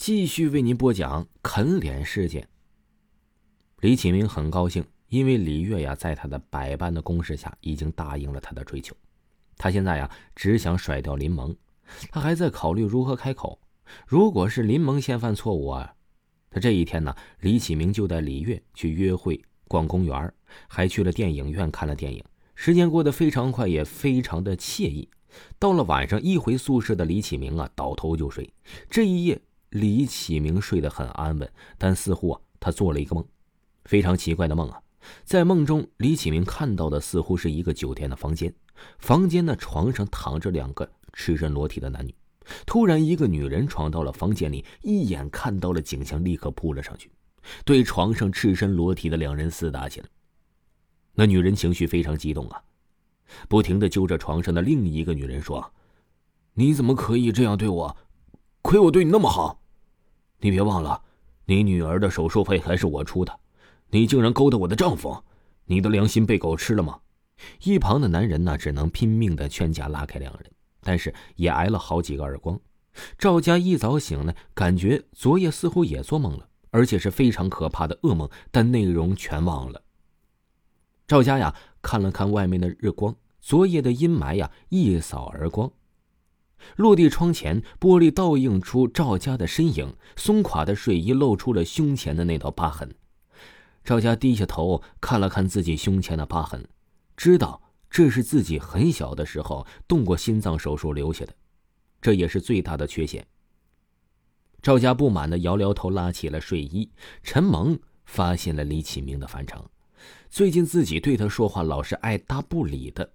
继续为您播讲啃脸事件。李启明很高兴，因为李月呀，在他的百般的攻势下，已经答应了他的追求。他现在呀，只想甩掉林萌。他还在考虑如何开口。如果是林萌先犯错误啊，他这一天呢，李启明就带李月去约会、逛公园，还去了电影院看了电影。时间过得非常快，也非常的惬意。到了晚上，一回宿舍的李启明啊，倒头就睡。这一夜。李启明睡得很安稳，但似乎啊，他做了一个梦，非常奇怪的梦啊。在梦中，李启明看到的似乎是一个酒店的房间，房间的床上躺着两个赤身裸体的男女。突然，一个女人闯到了房间里，一眼看到了景象，立刻扑了上去，对床上赤身裸体的两人厮打起来。那女人情绪非常激动啊，不停的揪着床上的另一个女人说：“你怎么可以这样对我？亏我对你那么好。”你别忘了，你女儿的手术费还是我出的，你竟然勾搭我的丈夫，你的良心被狗吃了吗？一旁的男人呢，只能拼命的劝架拉开两人，但是也挨了好几个耳光。赵家一早醒呢，感觉昨夜似乎也做梦了，而且是非常可怕的噩梦，但内容全忘了。赵家呀，看了看外面的日光，昨夜的阴霾呀，一扫而光。落地窗前，玻璃倒映出赵家的身影，松垮的睡衣露出了胸前的那道疤痕。赵家低下头看了看自己胸前的疤痕，知道这是自己很小的时候动过心脏手术留下的，这也是最大的缺陷。赵家不满的摇摇头，拉起了睡衣。陈萌发现了李启明的反常，最近自己对他说话老是爱答不理的。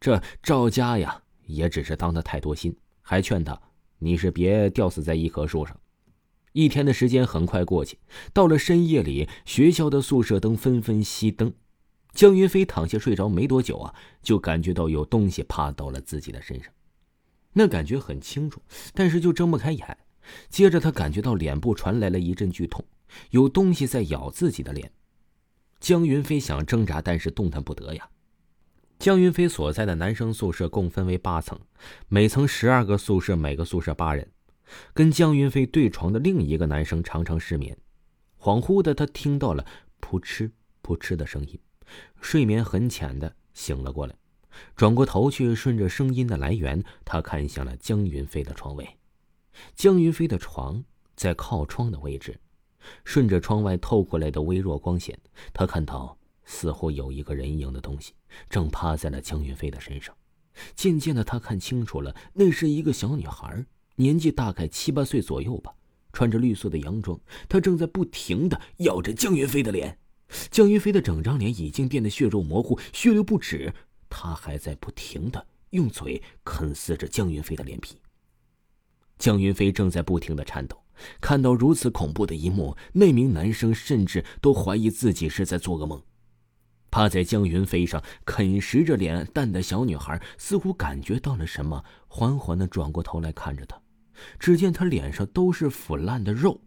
这赵家呀。也只是当他太多心，还劝他：“你是别吊死在一棵树上。”一天的时间很快过去，到了深夜里，学校的宿舍灯纷纷熄灯。江云飞躺下睡着没多久啊，就感觉到有东西趴到了自己的身上，那感觉很清楚，但是就睁不开眼。接着他感觉到脸部传来了一阵剧痛，有东西在咬自己的脸。江云飞想挣扎，但是动弹不得呀。江云飞所在的男生宿舍共分为八层，每层十二个宿舍，每个宿舍八人。跟江云飞对床的另一个男生常常失眠，恍惚的他听到了扑哧扑哧的声音，睡眠很浅的醒了过来，转过头去，顺着声音的来源，他看向了江云飞的床位。江云飞的床在靠窗的位置，顺着窗外透过来的微弱光线，他看到。似乎有一个人影的东西正趴在了江云飞的身上。渐渐的，他看清楚了，那是一个小女孩，年纪大概七八岁左右吧，穿着绿色的洋装。她正在不停的咬着江云飞的脸。江云飞的整张脸已经变得血肉模糊，血流不止。他还在不停的用嘴啃撕着江云飞的脸皮。江云飞正在不停的颤抖。看到如此恐怖的一幕，那名男生甚至都怀疑自己是在做噩梦。趴在江云飞上啃食着脸蛋的小女孩，似乎感觉到了什么，缓缓的转过头来看着他。只见他脸上都是腐烂的肉。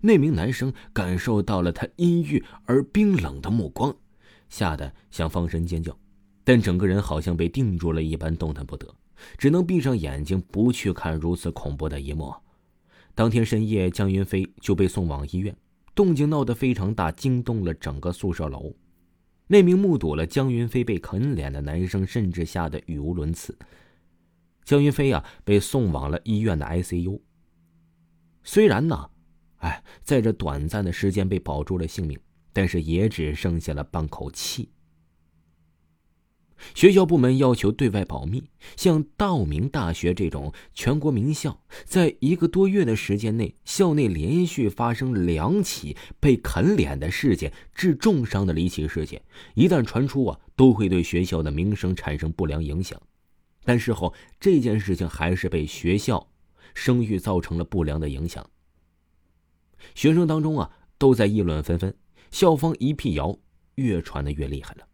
那名男生感受到了他阴郁而冰冷的目光，吓得想放声尖叫，但整个人好像被定住了一般，动弹不得，只能闭上眼睛，不去看如此恐怖的一幕。当天深夜，江云飞就被送往医院，动静闹得非常大，惊动了整个宿舍楼。那名目睹了江云飞被啃脸的男生，甚至吓得语无伦次。江云飞呀，被送往了医院的 ICU。虽然呢，哎，在这短暂的时间被保住了性命，但是也只剩下了半口气。学校部门要求对外保密，像道明大学这种全国名校，在一个多月的时间内，校内连续发生两起被啃脸的事件，致重伤的离奇事件，一旦传出啊，都会对学校的名声产生不良影响。但事后这件事情还是被学校声誉造成了不良的影响。学生当中啊，都在议论纷纷，校方一辟谣，越传的越厉害了。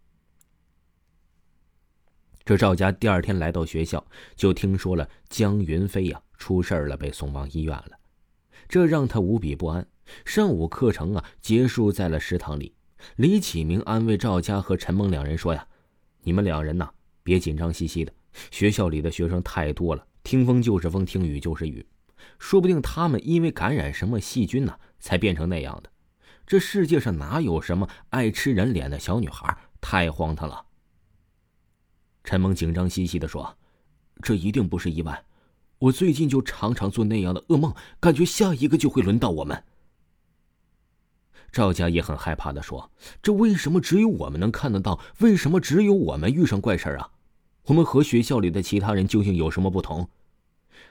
这赵家第二天来到学校，就听说了江云飞呀出事了，被送往医院了。这让他无比不安。上午课程啊结束在了食堂里，李启明安慰赵家和陈梦两人说呀：“你们两人呐，别紧张兮兮的。学校里的学生太多了，听风就是风，听雨就是雨。说不定他们因为感染什么细菌呢，才变成那样的。这世界上哪有什么爱吃人脸的小女孩？太荒唐了。陈萌紧张兮兮的说：“这一定不是意外，我最近就常常做那样的噩梦，感觉下一个就会轮到我们。”赵家也很害怕的说：“这为什么只有我们能看得到？为什么只有我们遇上怪事啊？我们和学校里的其他人究竟有什么不同？”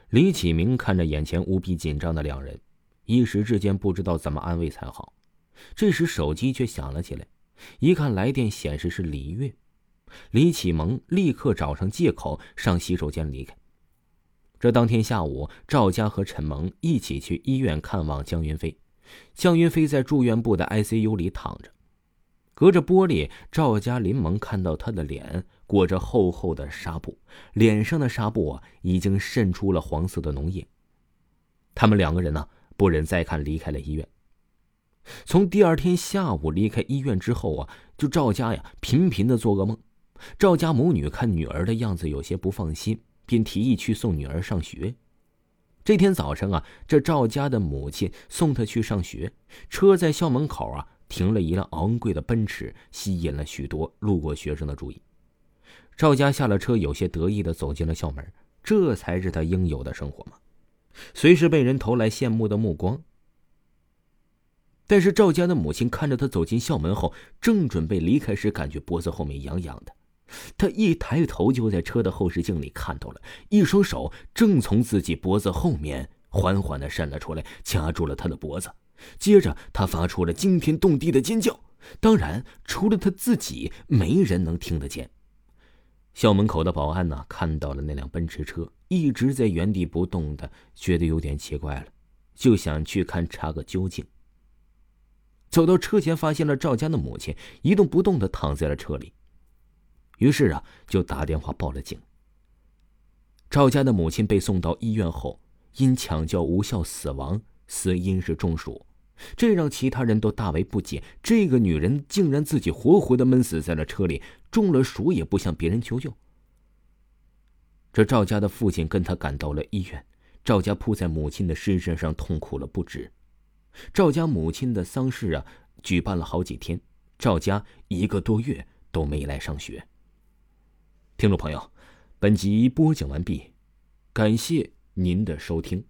李启明看着眼前无比紧张的两人，一时之间不知道怎么安慰才好。这时手机却响了起来，一看来电显示是李月，李启蒙立刻找上借口上洗手间离开。这当天下午，赵家和陈萌一起去医院看望江云飞。江云飞在住院部的 ICU 里躺着，隔着玻璃，赵家林萌看到他的脸裹着厚厚的纱布，脸上的纱布啊已经渗出了黄色的脓液。他们两个人呢不忍再看，离开了医院。从第二天下午离开医院之后啊，就赵家呀频频的做噩梦。赵家母女看女儿的样子有些不放心，便提议去送女儿上学。这天早晨啊，这赵家的母亲送她去上学，车在校门口啊停了一辆昂贵的奔驰，吸引了许多路过学生的注意。赵家下了车，有些得意的走进了校门，这才是他应有的生活嘛，随时被人投来羡慕的目光。但是赵家的母亲看着他走进校门后，正准备离开时，感觉脖子后面痒痒的。他一抬头，就在车的后视镜里看到了一双手正从自己脖子后面缓缓的伸了出来，掐住了他的脖子。接着，他发出了惊天动地的尖叫，当然，除了他自己，没人能听得见。校门口的保安呢，看到了那辆奔驰车一直在原地不动的，觉得有点奇怪了，就想去看查个究竟。走到车前，发现了赵家的母亲一动不动的躺在了车里。于是啊，就打电话报了警。赵家的母亲被送到医院后，因抢救无效死亡，死因是中暑，这让其他人都大为不解。这个女人竟然自己活活的闷死在了车里，中了暑也不向别人求救。这赵家的父亲跟他赶到了医院，赵家扑在母亲的尸身上痛哭了不止。赵家母亲的丧事啊，举办了好几天，赵家一个多月都没来上学。听众朋友，本集播讲完毕，感谢您的收听。